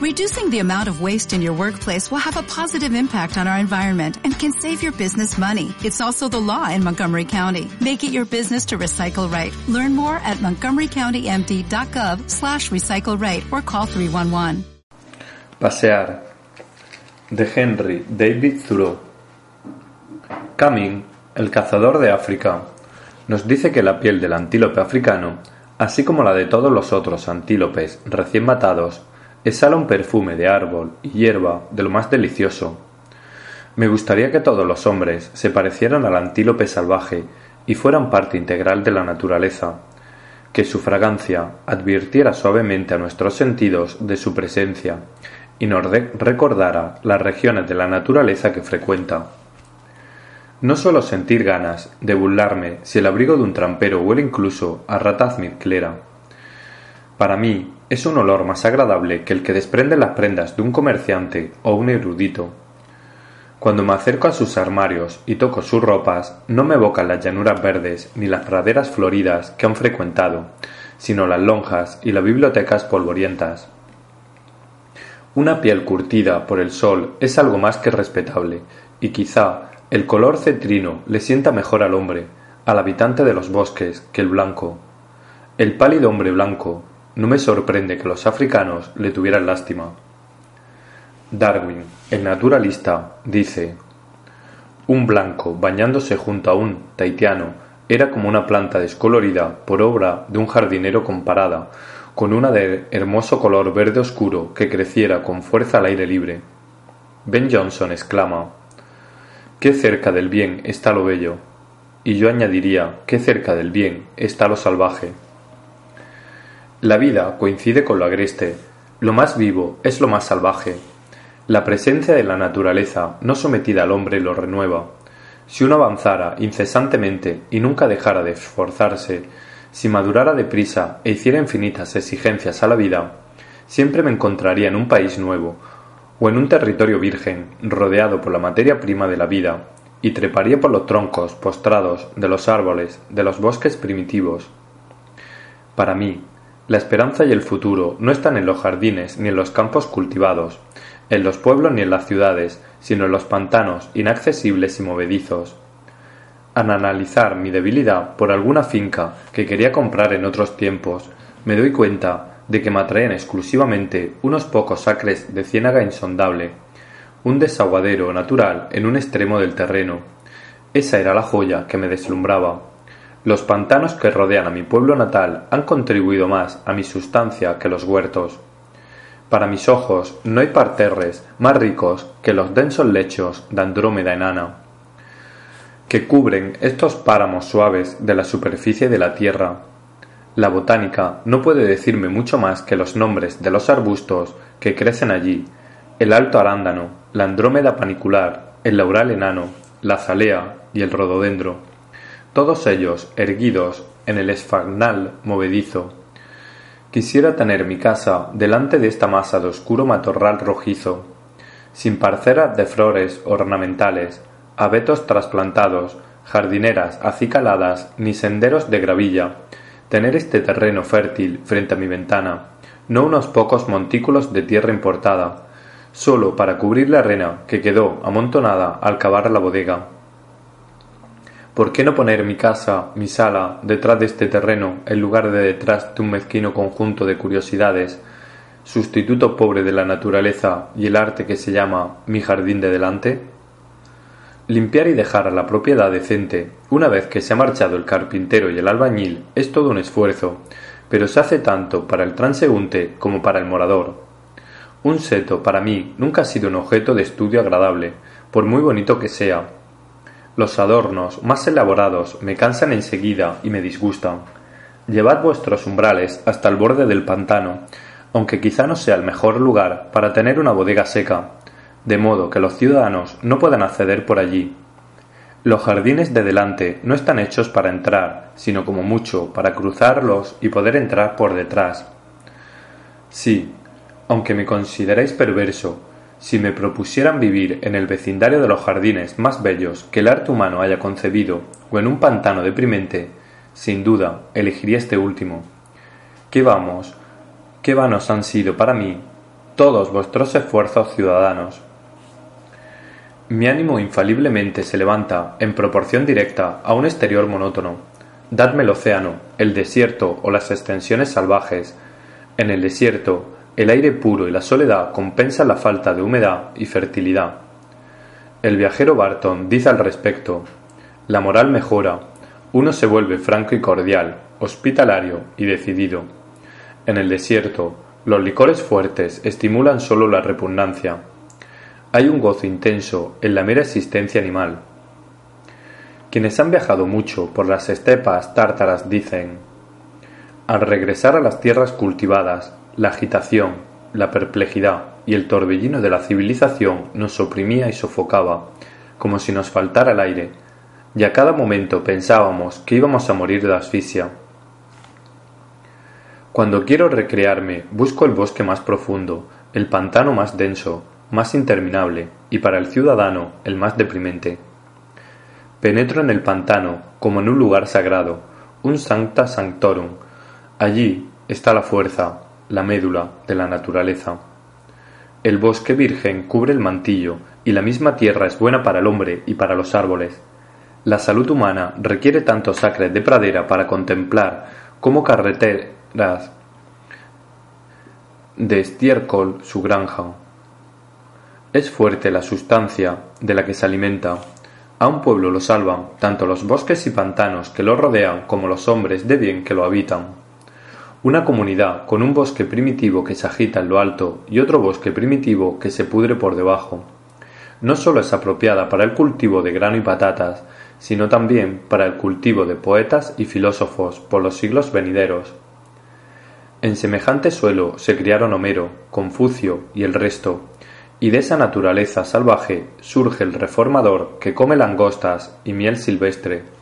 Reducing the amount of waste in your workplace will have a positive impact on our environment and can save your business money. It's also the law in Montgomery County. Make it your business to recycle right. Learn more at montgomerycountymd.gov slash recycle right or call 311. Pasear de Henry David Thoreau Camin, el cazador de África, nos dice que la piel del antílope africano, así como la de todos los otros antílopes recién matados, exhala un perfume de árbol y hierba de lo más delicioso. Me gustaría que todos los hombres se parecieran al antílope salvaje y fueran parte integral de la naturaleza, que su fragancia advirtiera suavemente a nuestros sentidos de su presencia y nos recordara las regiones de la naturaleza que frecuenta. No solo sentir ganas de burlarme si el abrigo de un trampero huele incluso a rataz clera. Para mí, es un olor más agradable que el que desprende las prendas de un comerciante o un erudito. Cuando me acerco a sus armarios y toco sus ropas, no me evocan las llanuras verdes ni las praderas floridas que han frecuentado, sino las lonjas y las bibliotecas polvorientas. Una piel curtida por el sol es algo más que respetable, y quizá el color cetrino le sienta mejor al hombre, al habitante de los bosques, que el blanco. El pálido hombre blanco, no me sorprende que los africanos le tuvieran lástima. Darwin, el naturalista, dice Un blanco bañándose junto a un taitiano era como una planta descolorida por obra de un jardinero comparada con una de hermoso color verde oscuro que creciera con fuerza al aire libre. Ben Jonson exclama Qué cerca del bien está lo bello. Y yo añadiría, qué cerca del bien está lo salvaje. La vida coincide con lo agreste, lo más vivo es lo más salvaje. La presencia de la naturaleza no sometida al hombre lo renueva. Si uno avanzara incesantemente y nunca dejara de esforzarse, si madurara deprisa e hiciera infinitas exigencias a la vida, siempre me encontraría en un país nuevo, o en un territorio virgen, rodeado por la materia prima de la vida, y treparía por los troncos postrados de los árboles de los bosques primitivos. Para mí, la esperanza y el futuro no están en los jardines ni en los campos cultivados, en los pueblos ni en las ciudades, sino en los pantanos inaccesibles y movedizos. Al analizar mi debilidad por alguna finca que quería comprar en otros tiempos, me doy cuenta de que me atraían exclusivamente unos pocos acres de ciénaga insondable, un desaguadero natural en un extremo del terreno. Esa era la joya que me deslumbraba. Los pantanos que rodean a mi pueblo natal han contribuido más a mi sustancia que los huertos. Para mis ojos no hay parterres más ricos que los densos lechos de Andrómeda enana, que cubren estos páramos suaves de la superficie de la tierra. La botánica no puede decirme mucho más que los nombres de los arbustos que crecen allí, el alto arándano, la andrómeda panicular, el laural enano, la zalea y el rododendro todos ellos erguidos en el esfagnal movedizo. Quisiera tener mi casa delante de esta masa de oscuro matorral rojizo, sin parceras de flores ornamentales, abetos trasplantados, jardineras acicaladas, ni senderos de gravilla, tener este terreno fértil frente a mi ventana, no unos pocos montículos de tierra importada, solo para cubrir la arena que quedó amontonada al cavar la bodega. ¿Por qué no poner mi casa, mi sala, detrás de este terreno, en lugar de detrás de un mezquino conjunto de curiosidades, sustituto pobre de la naturaleza y el arte que se llama mi jardín de delante? Limpiar y dejar a la propiedad decente, una vez que se ha marchado el carpintero y el albañil, es todo un esfuerzo, pero se hace tanto para el transeúnte como para el morador. Un seto, para mí, nunca ha sido un objeto de estudio agradable, por muy bonito que sea, los adornos más elaborados me cansan enseguida y me disgustan. Llevad vuestros umbrales hasta el borde del pantano, aunque quizá no sea el mejor lugar para tener una bodega seca, de modo que los ciudadanos no puedan acceder por allí. Los jardines de delante no están hechos para entrar, sino como mucho para cruzarlos y poder entrar por detrás. Sí, aunque me consideréis perverso, si me propusieran vivir en el vecindario de los jardines más bellos que el arte humano haya concebido o en un pantano deprimente, sin duda elegiría este último. ¿Qué vamos? ¿Qué vanos han sido para mí todos vuestros esfuerzos ciudadanos. Mi ánimo infaliblemente se levanta en proporción directa a un exterior monótono. Dadme el océano, el desierto o las extensiones salvajes. En el desierto, el aire puro y la soledad compensan la falta de humedad y fertilidad. El viajero Barton dice al respecto, la moral mejora, uno se vuelve franco y cordial, hospitalario y decidido. En el desierto, los licores fuertes estimulan solo la repugnancia, hay un gozo intenso en la mera existencia animal. Quienes han viajado mucho por las estepas tártaras dicen, al regresar a las tierras cultivadas, la agitación, la perplejidad y el torbellino de la civilización nos oprimía y sofocaba, como si nos faltara el aire, y a cada momento pensábamos que íbamos a morir de asfixia. Cuando quiero recrearme, busco el bosque más profundo, el pantano más denso, más interminable y para el ciudadano el más deprimente. Penetro en el pantano como en un lugar sagrado, un sancta sanctorum. Allí está la fuerza, la médula de la naturaleza. El bosque virgen cubre el mantillo y la misma tierra es buena para el hombre y para los árboles. La salud humana requiere tanto sacres de pradera para contemplar como carreteras de estiércol su granja. Es fuerte la sustancia de la que se alimenta. A un pueblo lo salvan tanto los bosques y pantanos que lo rodean como los hombres de bien que lo habitan. Una comunidad con un bosque primitivo que se agita en lo alto y otro bosque primitivo que se pudre por debajo. No sólo es apropiada para el cultivo de grano y patatas, sino también para el cultivo de poetas y filósofos por los siglos venideros. En semejante suelo se criaron Homero, Confucio y el resto, y de esa naturaleza salvaje surge el reformador que come langostas y miel silvestre.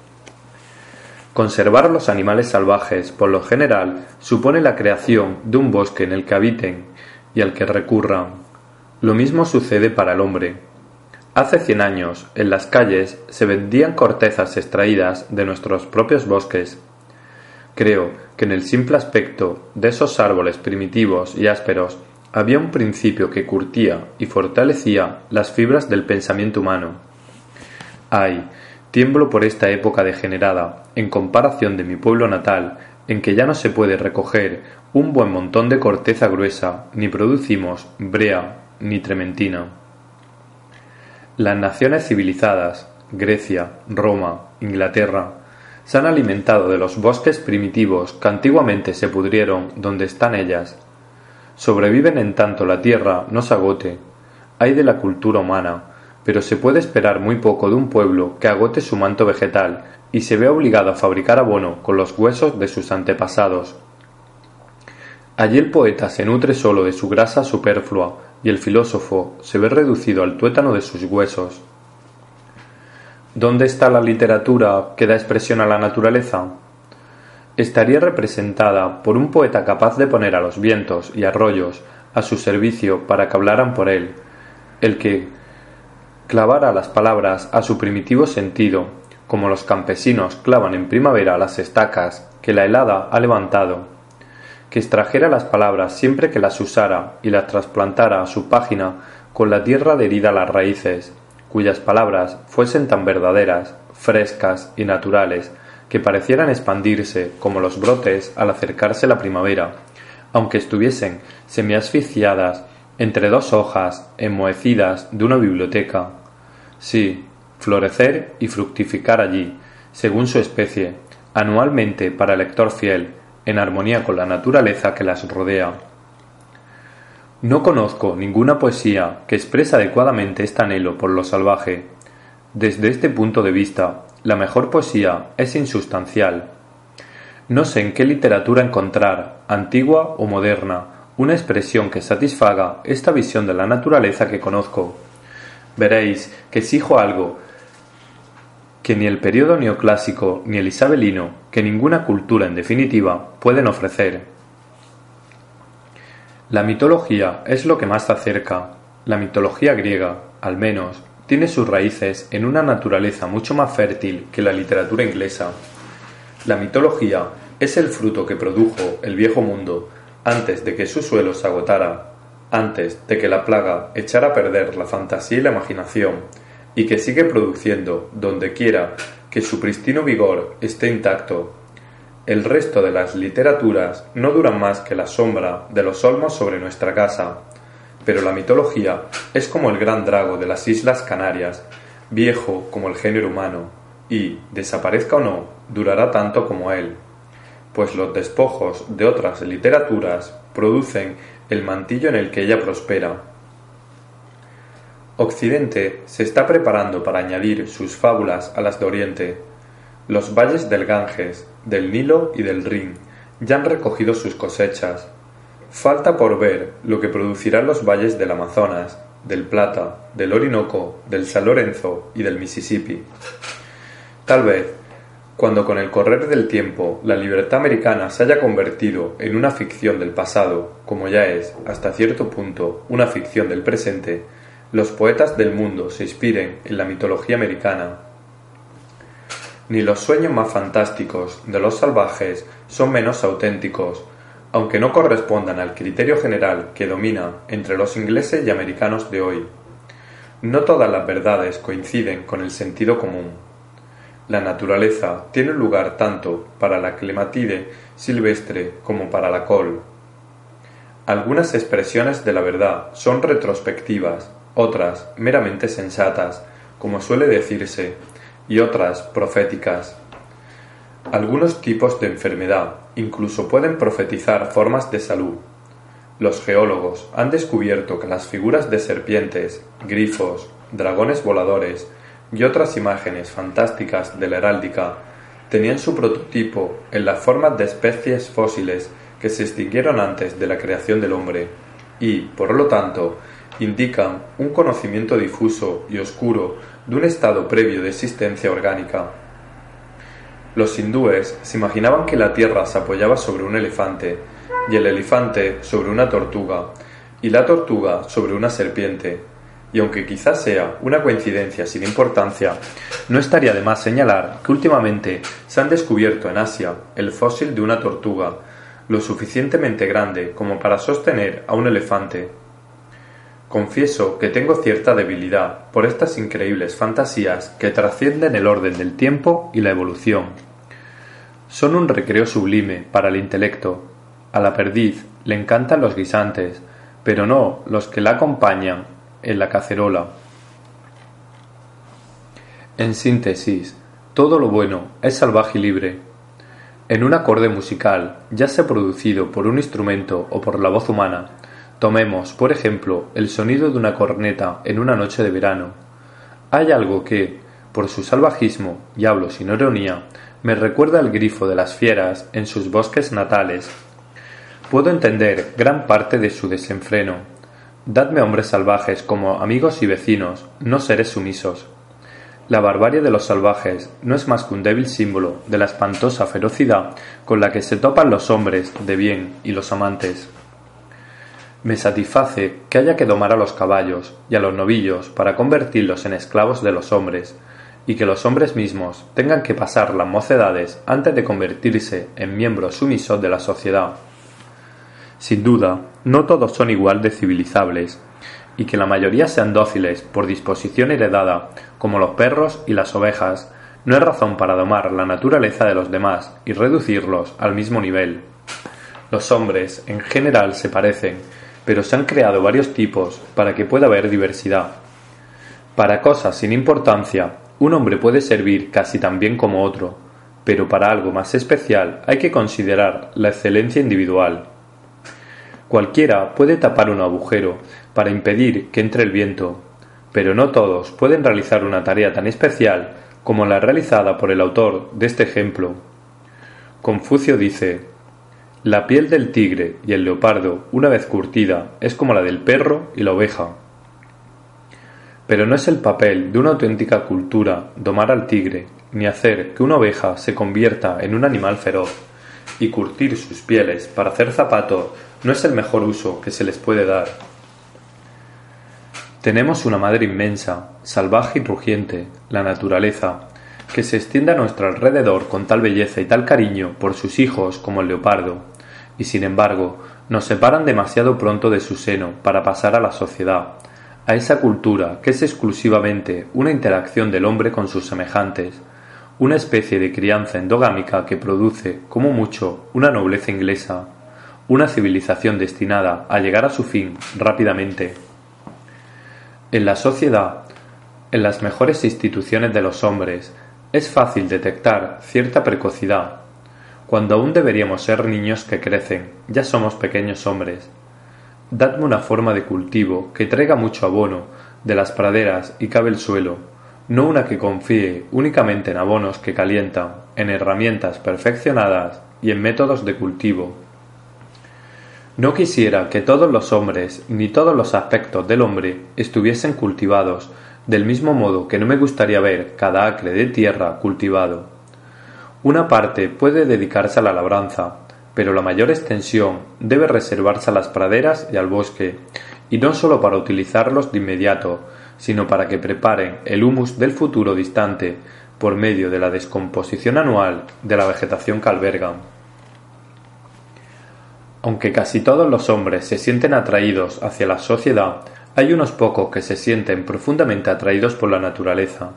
Conservar los animales salvajes, por lo general, supone la creación de un bosque en el que habiten y al que recurran. Lo mismo sucede para el hombre. Hace cien años, en las calles se vendían cortezas extraídas de nuestros propios bosques. Creo que en el simple aspecto de esos árboles primitivos y ásperos había un principio que curtía y fortalecía las fibras del pensamiento humano. Ay, tiemblo por esta época degenerada, en comparación de mi pueblo natal, en que ya no se puede recoger un buen montón de corteza gruesa, ni producimos brea ni trementina. Las naciones civilizadas, Grecia, Roma, Inglaterra, se han alimentado de los bosques primitivos que antiguamente se pudrieron donde están ellas, Sobreviven en tanto la tierra no se agote. Hay de la cultura humana, pero se puede esperar muy poco de un pueblo que agote su manto vegetal y se vea obligado a fabricar abono con los huesos de sus antepasados. Allí el poeta se nutre solo de su grasa superflua y el filósofo se ve reducido al tuétano de sus huesos. ¿Dónde está la literatura que da expresión a la naturaleza? estaría representada por un poeta capaz de poner a los vientos y arroyos a su servicio para que hablaran por él, el que clavara las palabras a su primitivo sentido, como los campesinos clavan en primavera las estacas que la helada ha levantado, que extrajera las palabras siempre que las usara y las trasplantara a su página con la tierra adherida a las raíces, cuyas palabras fuesen tan verdaderas, frescas y naturales que parecieran expandirse como los brotes al acercarse la primavera, aunque estuviesen semiasfixiadas entre dos hojas enmohecidas de una biblioteca. Sí, florecer y fructificar allí, según su especie, anualmente para el lector fiel, en armonía con la naturaleza que las rodea. No conozco ninguna poesía que exprese adecuadamente este anhelo por lo salvaje. Desde este punto de vista, la mejor poesía es insustancial. No sé en qué literatura encontrar, antigua o moderna, una expresión que satisfaga esta visión de la naturaleza que conozco. Veréis que exijo algo que ni el periodo neoclásico ni el isabelino, que ninguna cultura en definitiva, pueden ofrecer. La mitología es lo que más se acerca. La mitología griega, al menos, tiene sus raíces en una naturaleza mucho más fértil que la literatura inglesa. La mitología es el fruto que produjo el viejo mundo antes de que su suelo se agotara. Antes de que la plaga echara a perder la fantasía y la imaginación, y que sigue produciendo donde quiera que su pristino vigor esté intacto. El resto de las literaturas no duran más que la sombra de los olmos sobre nuestra casa, pero la mitología es como el gran drago de las Islas Canarias, viejo como el género humano, y, desaparezca o no, durará tanto como él, pues los despojos de otras literaturas producen el mantillo en el que ella prospera. Occidente se está preparando para añadir sus fábulas a las de Oriente. Los valles del Ganges, del Nilo y del Rin ya han recogido sus cosechas. Falta por ver lo que producirán los valles del Amazonas, del Plata, del Orinoco, del San Lorenzo y del Mississippi. Tal vez, cuando con el correr del tiempo la libertad americana se haya convertido en una ficción del pasado, como ya es, hasta cierto punto, una ficción del presente, los poetas del mundo se inspiren en la mitología americana. Ni los sueños más fantásticos de los salvajes son menos auténticos, aunque no correspondan al criterio general que domina entre los ingleses y americanos de hoy. No todas las verdades coinciden con el sentido común. La naturaleza tiene lugar tanto para la clematide silvestre como para la col. Algunas expresiones de la verdad son retrospectivas, otras meramente sensatas, como suele decirse, y otras proféticas. Algunos tipos de enfermedad incluso pueden profetizar formas de salud. Los geólogos han descubierto que las figuras de serpientes, grifos, dragones voladores, y otras imágenes fantásticas de la heráldica tenían su prototipo en las formas de especies fósiles que se extinguieron antes de la creación del hombre y, por lo tanto, indican un conocimiento difuso y oscuro de un estado previo de existencia orgánica. Los hindúes se imaginaban que la Tierra se apoyaba sobre un elefante y el elefante sobre una tortuga y la tortuga sobre una serpiente y aunque quizás sea una coincidencia sin importancia, no estaría de más señalar que últimamente se han descubierto en Asia el fósil de una tortuga, lo suficientemente grande como para sostener a un elefante. Confieso que tengo cierta debilidad por estas increíbles fantasías que trascienden el orden del tiempo y la evolución. Son un recreo sublime para el intelecto. A la perdiz le encantan los guisantes, pero no los que la acompañan en la cacerola. En síntesis, todo lo bueno es salvaje y libre. En un acorde musical, ya sea producido por un instrumento o por la voz humana, tomemos, por ejemplo, el sonido de una corneta en una noche de verano. Hay algo que, por su salvajismo, y hablo sin ironía, me recuerda al grifo de las fieras en sus bosques natales. Puedo entender gran parte de su desenfreno, Dadme hombres salvajes como amigos y vecinos, no seres sumisos. La barbarie de los salvajes no es más que un débil símbolo de la espantosa ferocidad con la que se topan los hombres de bien y los amantes. Me satisface que haya que domar a los caballos y a los novillos para convertirlos en esclavos de los hombres, y que los hombres mismos tengan que pasar las mocedades antes de convertirse en miembros sumisos de la sociedad. Sin duda, no todos son igual de civilizables, y que la mayoría sean dóciles por disposición heredada, como los perros y las ovejas, no es razón para domar la naturaleza de los demás y reducirlos al mismo nivel. Los hombres, en general, se parecen, pero se han creado varios tipos para que pueda haber diversidad. Para cosas sin importancia, un hombre puede servir casi tan bien como otro, pero para algo más especial hay que considerar la excelencia individual. Cualquiera puede tapar un agujero para impedir que entre el viento, pero no todos pueden realizar una tarea tan especial como la realizada por el autor de este ejemplo. Confucio dice La piel del tigre y el leopardo, una vez curtida, es como la del perro y la oveja. Pero no es el papel de una auténtica cultura domar al tigre, ni hacer que una oveja se convierta en un animal feroz, y curtir sus pieles para hacer zapatos no es el mejor uso que se les puede dar. Tenemos una madre inmensa, salvaje y rugiente, la naturaleza, que se extiende a nuestro alrededor con tal belleza y tal cariño por sus hijos como el leopardo, y sin embargo nos separan demasiado pronto de su seno para pasar a la sociedad, a esa cultura que es exclusivamente una interacción del hombre con sus semejantes, una especie de crianza endogámica que produce, como mucho, una nobleza inglesa, una civilización destinada a llegar a su fin rápidamente. En la sociedad, en las mejores instituciones de los hombres, es fácil detectar cierta precocidad. Cuando aún deberíamos ser niños que crecen, ya somos pequeños hombres. Dadme una forma de cultivo que traiga mucho abono de las praderas y cabe el suelo, no una que confíe únicamente en abonos que calientan, en herramientas perfeccionadas y en métodos de cultivo. No quisiera que todos los hombres ni todos los aspectos del hombre estuviesen cultivados, del mismo modo que no me gustaría ver cada acre de tierra cultivado. Una parte puede dedicarse a la labranza, pero la mayor extensión debe reservarse a las praderas y al bosque, y no sólo para utilizarlos de inmediato, sino para que preparen el humus del futuro distante por medio de la descomposición anual de la vegetación que albergan. Aunque casi todos los hombres se sienten atraídos hacia la sociedad, hay unos pocos que se sienten profundamente atraídos por la naturaleza.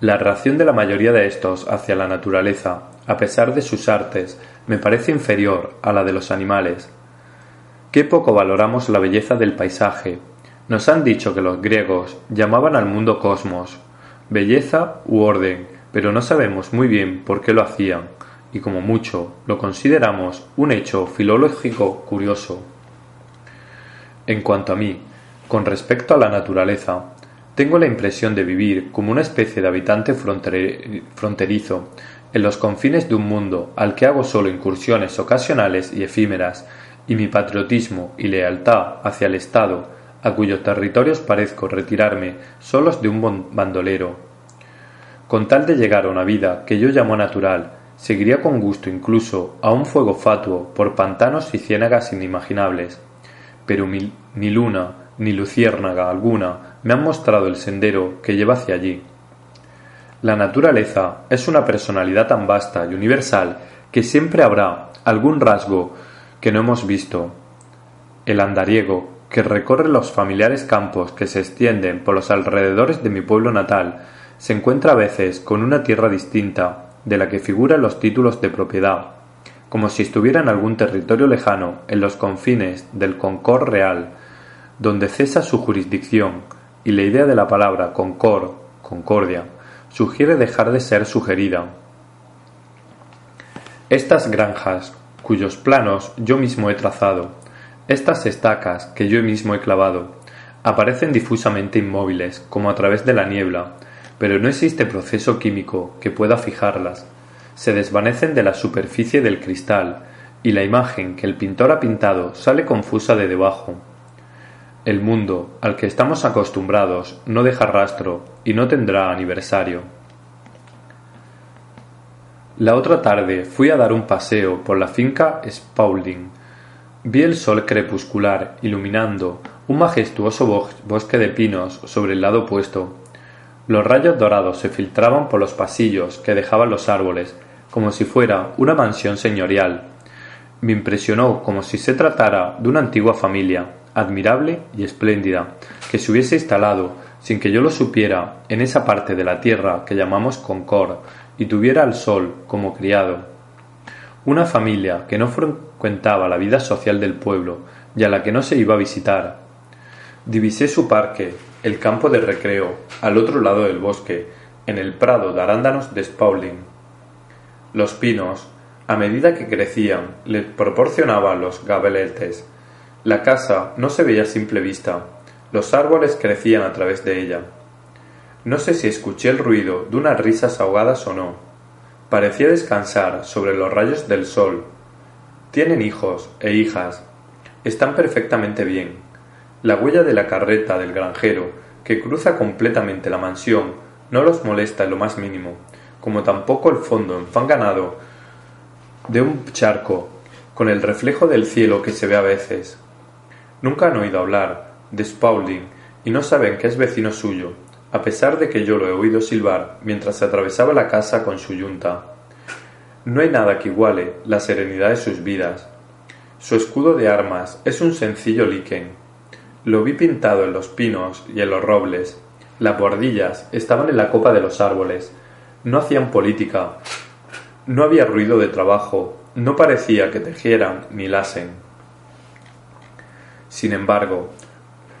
La reacción de la mayoría de estos hacia la naturaleza, a pesar de sus artes, me parece inferior a la de los animales. Qué poco valoramos la belleza del paisaje, nos han dicho que los griegos llamaban al mundo cosmos, belleza u orden, pero no sabemos muy bien por qué lo hacían, y como mucho lo consideramos un hecho filológico curioso. En cuanto a mí, con respecto a la naturaleza, tengo la impresión de vivir como una especie de habitante fronterizo en los confines de un mundo al que hago solo incursiones ocasionales y efímeras, y mi patriotismo y lealtad hacia el Estado a cuyos territorios parezco retirarme solos de un bandolero. Con tal de llegar a una vida que yo llamo natural, seguiría con gusto incluso a un fuego fatuo por pantanos y ciénagas inimaginables. Pero ni luna ni luciérnaga alguna me han mostrado el sendero que lleva hacia allí. La naturaleza es una personalidad tan vasta y universal que siempre habrá algún rasgo que no hemos visto. El andariego, que recorre los familiares campos que se extienden por los alrededores de mi pueblo natal, se encuentra a veces con una tierra distinta de la que figuran los títulos de propiedad, como si estuviera en algún territorio lejano en los confines del Concord real, donde cesa su jurisdicción, y la idea de la palabra Concord, concordia, sugiere dejar de ser sugerida. Estas granjas, cuyos planos yo mismo he trazado, estas estacas, que yo mismo he clavado, aparecen difusamente inmóviles, como a través de la niebla, pero no existe proceso químico que pueda fijarlas. Se desvanecen de la superficie del cristal, y la imagen que el pintor ha pintado sale confusa de debajo. El mundo al que estamos acostumbrados no deja rastro y no tendrá aniversario. La otra tarde fui a dar un paseo por la finca Spaulding, Vi el sol crepuscular iluminando un majestuoso bosque de pinos sobre el lado opuesto. Los rayos dorados se filtraban por los pasillos que dejaban los árboles, como si fuera una mansión señorial. Me impresionó como si se tratara de una antigua familia, admirable y espléndida, que se hubiese instalado, sin que yo lo supiera, en esa parte de la tierra que llamamos Concord, y tuviera al sol como criado. Una familia que no frecuentaba la vida social del pueblo y a la que no se iba a visitar. Divisé su parque, el campo de recreo, al otro lado del bosque, en el prado de arándanos de Spaulding. Los pinos, a medida que crecían, le proporcionaban los gabeletes. La casa no se veía a simple vista. Los árboles crecían a través de ella. No sé si escuché el ruido de unas risas ahogadas o no parecía descansar sobre los rayos del sol. Tienen hijos e hijas. Están perfectamente bien. La huella de la carreta del granjero, que cruza completamente la mansión, no los molesta en lo más mínimo, como tampoco el fondo enfanganado de un charco, con el reflejo del cielo que se ve a veces. Nunca han oído hablar de Spaulding y no saben que es vecino suyo, a pesar de que yo lo he oído silbar mientras atravesaba la casa con su yunta. No hay nada que iguale la serenidad de sus vidas. Su escudo de armas es un sencillo liquen. Lo vi pintado en los pinos y en los robles. Las bordillas estaban en la copa de los árboles. No hacían política. No había ruido de trabajo. No parecía que tejieran ni lasen. Sin embargo,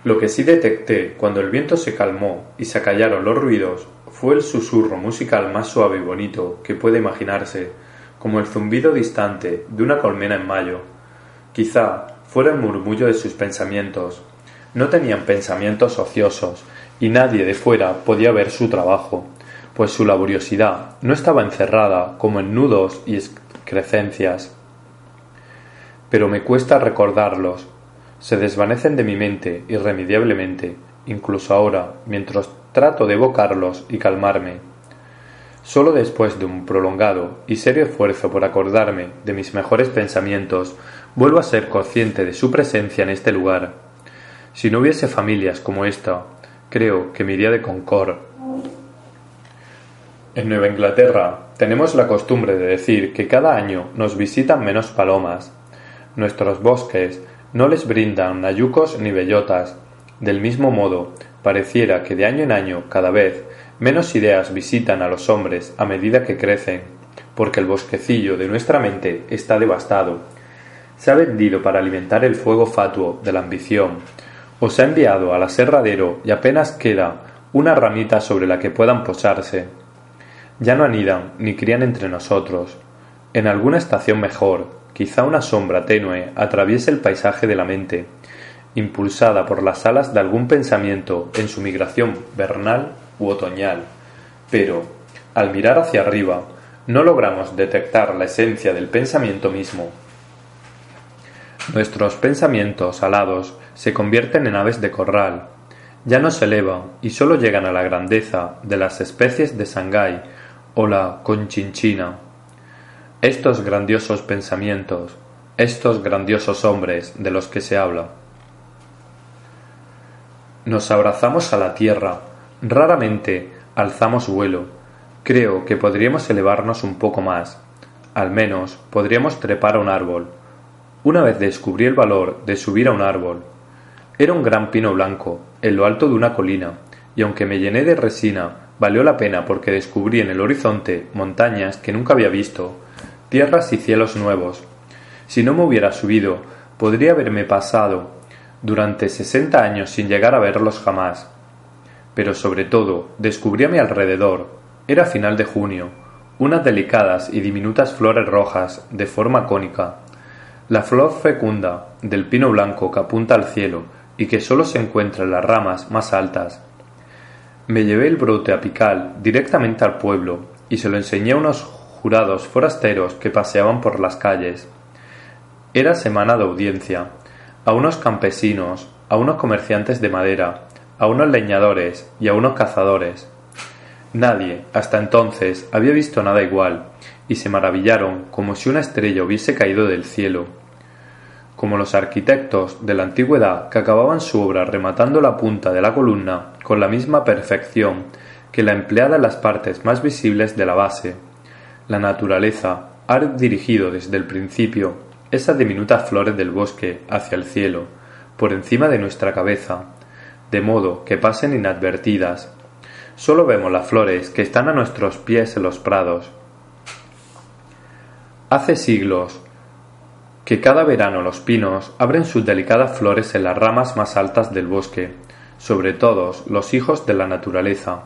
lo que sí detecté cuando el viento se calmó y se acallaron los ruidos fue el susurro musical más suave y bonito que puede imaginarse, como el zumbido distante de una colmena en mayo. Quizá fuera el murmullo de sus pensamientos. No tenían pensamientos ociosos, y nadie de fuera podía ver su trabajo, pues su laboriosidad no estaba encerrada como en nudos y excrecencias. Pero me cuesta recordarlos, se desvanecen de mi mente irremediablemente, incluso ahora, mientras trato de evocarlos y calmarme. Solo después de un prolongado y serio esfuerzo por acordarme de mis mejores pensamientos, vuelvo a ser consciente de su presencia en este lugar. Si no hubiese familias como esta, creo que me iría de Concord. En Nueva Inglaterra tenemos la costumbre de decir que cada año nos visitan menos palomas. Nuestros bosques no les brindan nayucos ni bellotas. Del mismo modo, pareciera que de año en año, cada vez, menos ideas visitan a los hombres a medida que crecen, porque el bosquecillo de nuestra mente está devastado. Se ha vendido para alimentar el fuego fatuo de la ambición, o se ha enviado al aserradero y apenas queda una ramita sobre la que puedan posarse. Ya no anidan ni crían entre nosotros. En alguna estación mejor, Quizá una sombra tenue atraviese el paisaje de la mente, impulsada por las alas de algún pensamiento en su migración vernal u otoñal, pero, al mirar hacia arriba, no logramos detectar la esencia del pensamiento mismo. Nuestros pensamientos alados se convierten en aves de corral, ya no se elevan y sólo llegan a la grandeza de las especies de Shanghái o la conchinchina estos grandiosos pensamientos, estos grandiosos hombres de los que se habla. Nos abrazamos a la tierra, raramente alzamos vuelo. Creo que podríamos elevarnos un poco más, al menos podríamos trepar a un árbol. Una vez descubrí el valor de subir a un árbol. Era un gran pino blanco, en lo alto de una colina, y aunque me llené de resina, valió la pena porque descubrí en el horizonte montañas que nunca había visto, tierras y cielos nuevos. Si no me hubiera subido, podría haberme pasado durante sesenta años sin llegar a verlos jamás. Pero sobre todo, descubrí a mi alrededor, era final de junio, unas delicadas y diminutas flores rojas de forma cónica, la flor fecunda del pino blanco que apunta al cielo y que sólo se encuentra en las ramas más altas. Me llevé el brote apical directamente al pueblo y se lo enseñé a unos jurados forasteros que paseaban por las calles. Era semana de audiencia. A unos campesinos, a unos comerciantes de madera, a unos leñadores y a unos cazadores. Nadie, hasta entonces, había visto nada igual, y se maravillaron como si una estrella hubiese caído del cielo. Como los arquitectos de la antigüedad que acababan su obra rematando la punta de la columna con la misma perfección que la empleada en las partes más visibles de la base, la naturaleza ha dirigido desde el principio esas diminutas flores del bosque hacia el cielo, por encima de nuestra cabeza, de modo que pasen inadvertidas. Solo vemos las flores que están a nuestros pies en los prados. Hace siglos que cada verano los pinos abren sus delicadas flores en las ramas más altas del bosque, sobre todos los hijos de la naturaleza,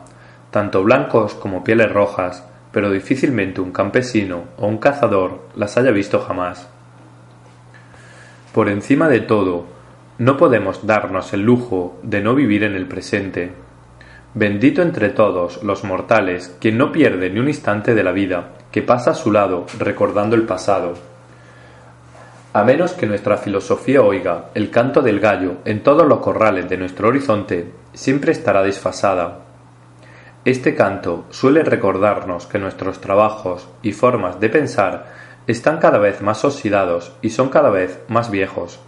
tanto blancos como pieles rojas, pero difícilmente un campesino o un cazador las haya visto jamás. Por encima de todo, no podemos darnos el lujo de no vivir en el presente. Bendito entre todos los mortales quien no pierde ni un instante de la vida, que pasa a su lado recordando el pasado. A menos que nuestra filosofía oiga el canto del gallo en todos los corrales de nuestro horizonte, siempre estará desfasada, este canto suele recordarnos que nuestros trabajos y formas de pensar están cada vez más oxidados y son cada vez más viejos.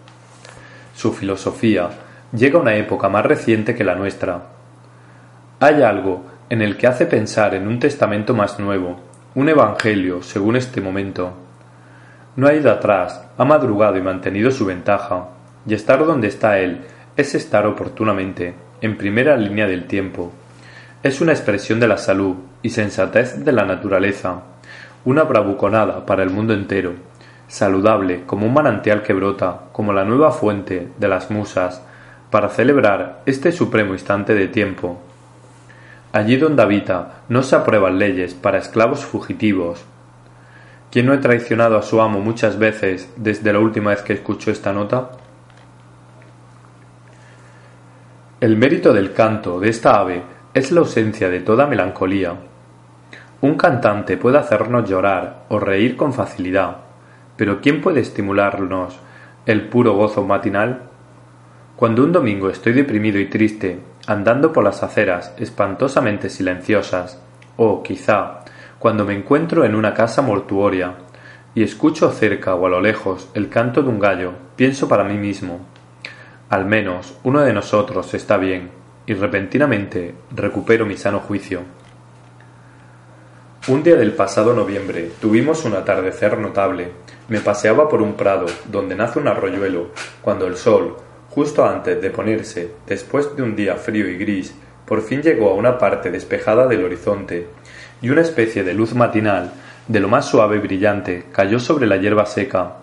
Su filosofía llega a una época más reciente que la nuestra. Hay algo en el que hace pensar en un testamento más nuevo, un evangelio según este momento. no ha ido atrás, ha madrugado y mantenido su ventaja, y estar donde está él es estar oportunamente, en primera línea del tiempo. Es una expresión de la salud y sensatez de la naturaleza, una bravuconada para el mundo entero, saludable como un manantial que brota, como la nueva fuente de las musas, para celebrar este supremo instante de tiempo. Allí donde habita no se aprueban leyes para esclavos fugitivos. ¿Quién no ha traicionado a su amo muchas veces desde la última vez que escuchó esta nota? El mérito del canto de esta ave es la ausencia de toda melancolía. Un cantante puede hacernos llorar o reír con facilidad, pero ¿quién puede estimularnos el puro gozo matinal? Cuando un domingo estoy deprimido y triste, andando por las aceras espantosamente silenciosas, o quizá cuando me encuentro en una casa mortuoria y escucho cerca o a lo lejos el canto de un gallo, pienso para mí mismo, al menos uno de nosotros está bien, y repentinamente recupero mi sano juicio. Un día del pasado noviembre tuvimos un atardecer notable, me paseaba por un prado donde nace un arroyuelo, cuando el sol, justo antes de ponerse, después de un día frío y gris, por fin llegó a una parte despejada del horizonte, y una especie de luz matinal, de lo más suave y brillante, cayó sobre la hierba seca,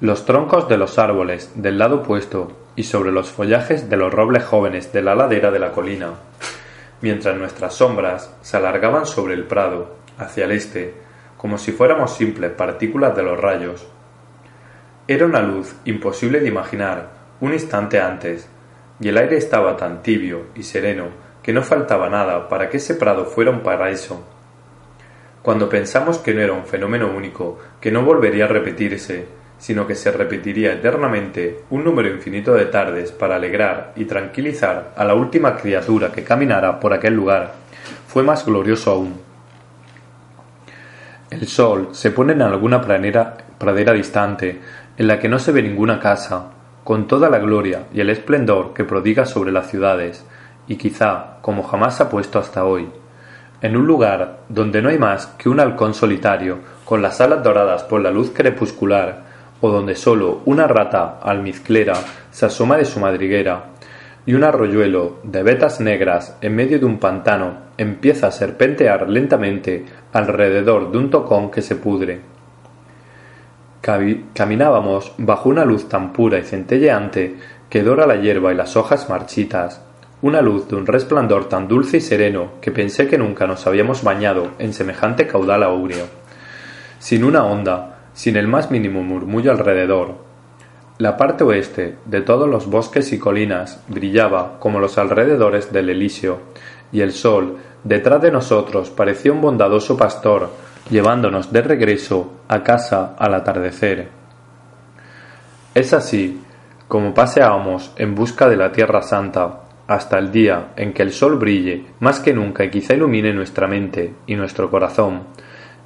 los troncos de los árboles del lado opuesto y sobre los follajes de los robles jóvenes de la ladera de la colina, mientras nuestras sombras se alargaban sobre el prado, hacia el este, como si fuéramos simples partículas de los rayos. Era una luz imposible de imaginar un instante antes, y el aire estaba tan tibio y sereno que no faltaba nada para que ese prado fuera un paraíso. Cuando pensamos que no era un fenómeno único, que no volvería a repetirse, sino que se repetiría eternamente un número infinito de tardes para alegrar y tranquilizar a la última criatura que caminara por aquel lugar, fue más glorioso aún. El sol se pone en alguna pradera distante, en la que no se ve ninguna casa, con toda la gloria y el esplendor que prodiga sobre las ciudades, y quizá como jamás ha puesto hasta hoy, en un lugar donde no hay más que un halcón solitario con las alas doradas por la luz crepuscular, o donde sólo una rata almizclera se asoma de su madriguera, y un arroyuelo de vetas negras en medio de un pantano empieza a serpentear lentamente alrededor de un tocón que se pudre. Caminábamos bajo una luz tan pura y centelleante que dora la hierba y las hojas marchitas, una luz de un resplandor tan dulce y sereno que pensé que nunca nos habíamos bañado en semejante caudal aúreo, sin una onda, sin el más mínimo murmullo alrededor, la parte oeste de todos los bosques y colinas brillaba como los alrededores del Elíseo, y el sol, detrás de nosotros, parecía un bondadoso pastor, llevándonos de regreso a casa al atardecer. Es así como paseábamos en busca de la Tierra Santa, hasta el día en que el sol brille más que nunca y quizá ilumine nuestra mente y nuestro corazón,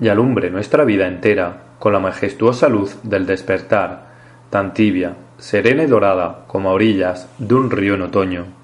y alumbre nuestra vida entera con la majestuosa luz del despertar, tan tibia, serena y dorada como orillas de un río en otoño.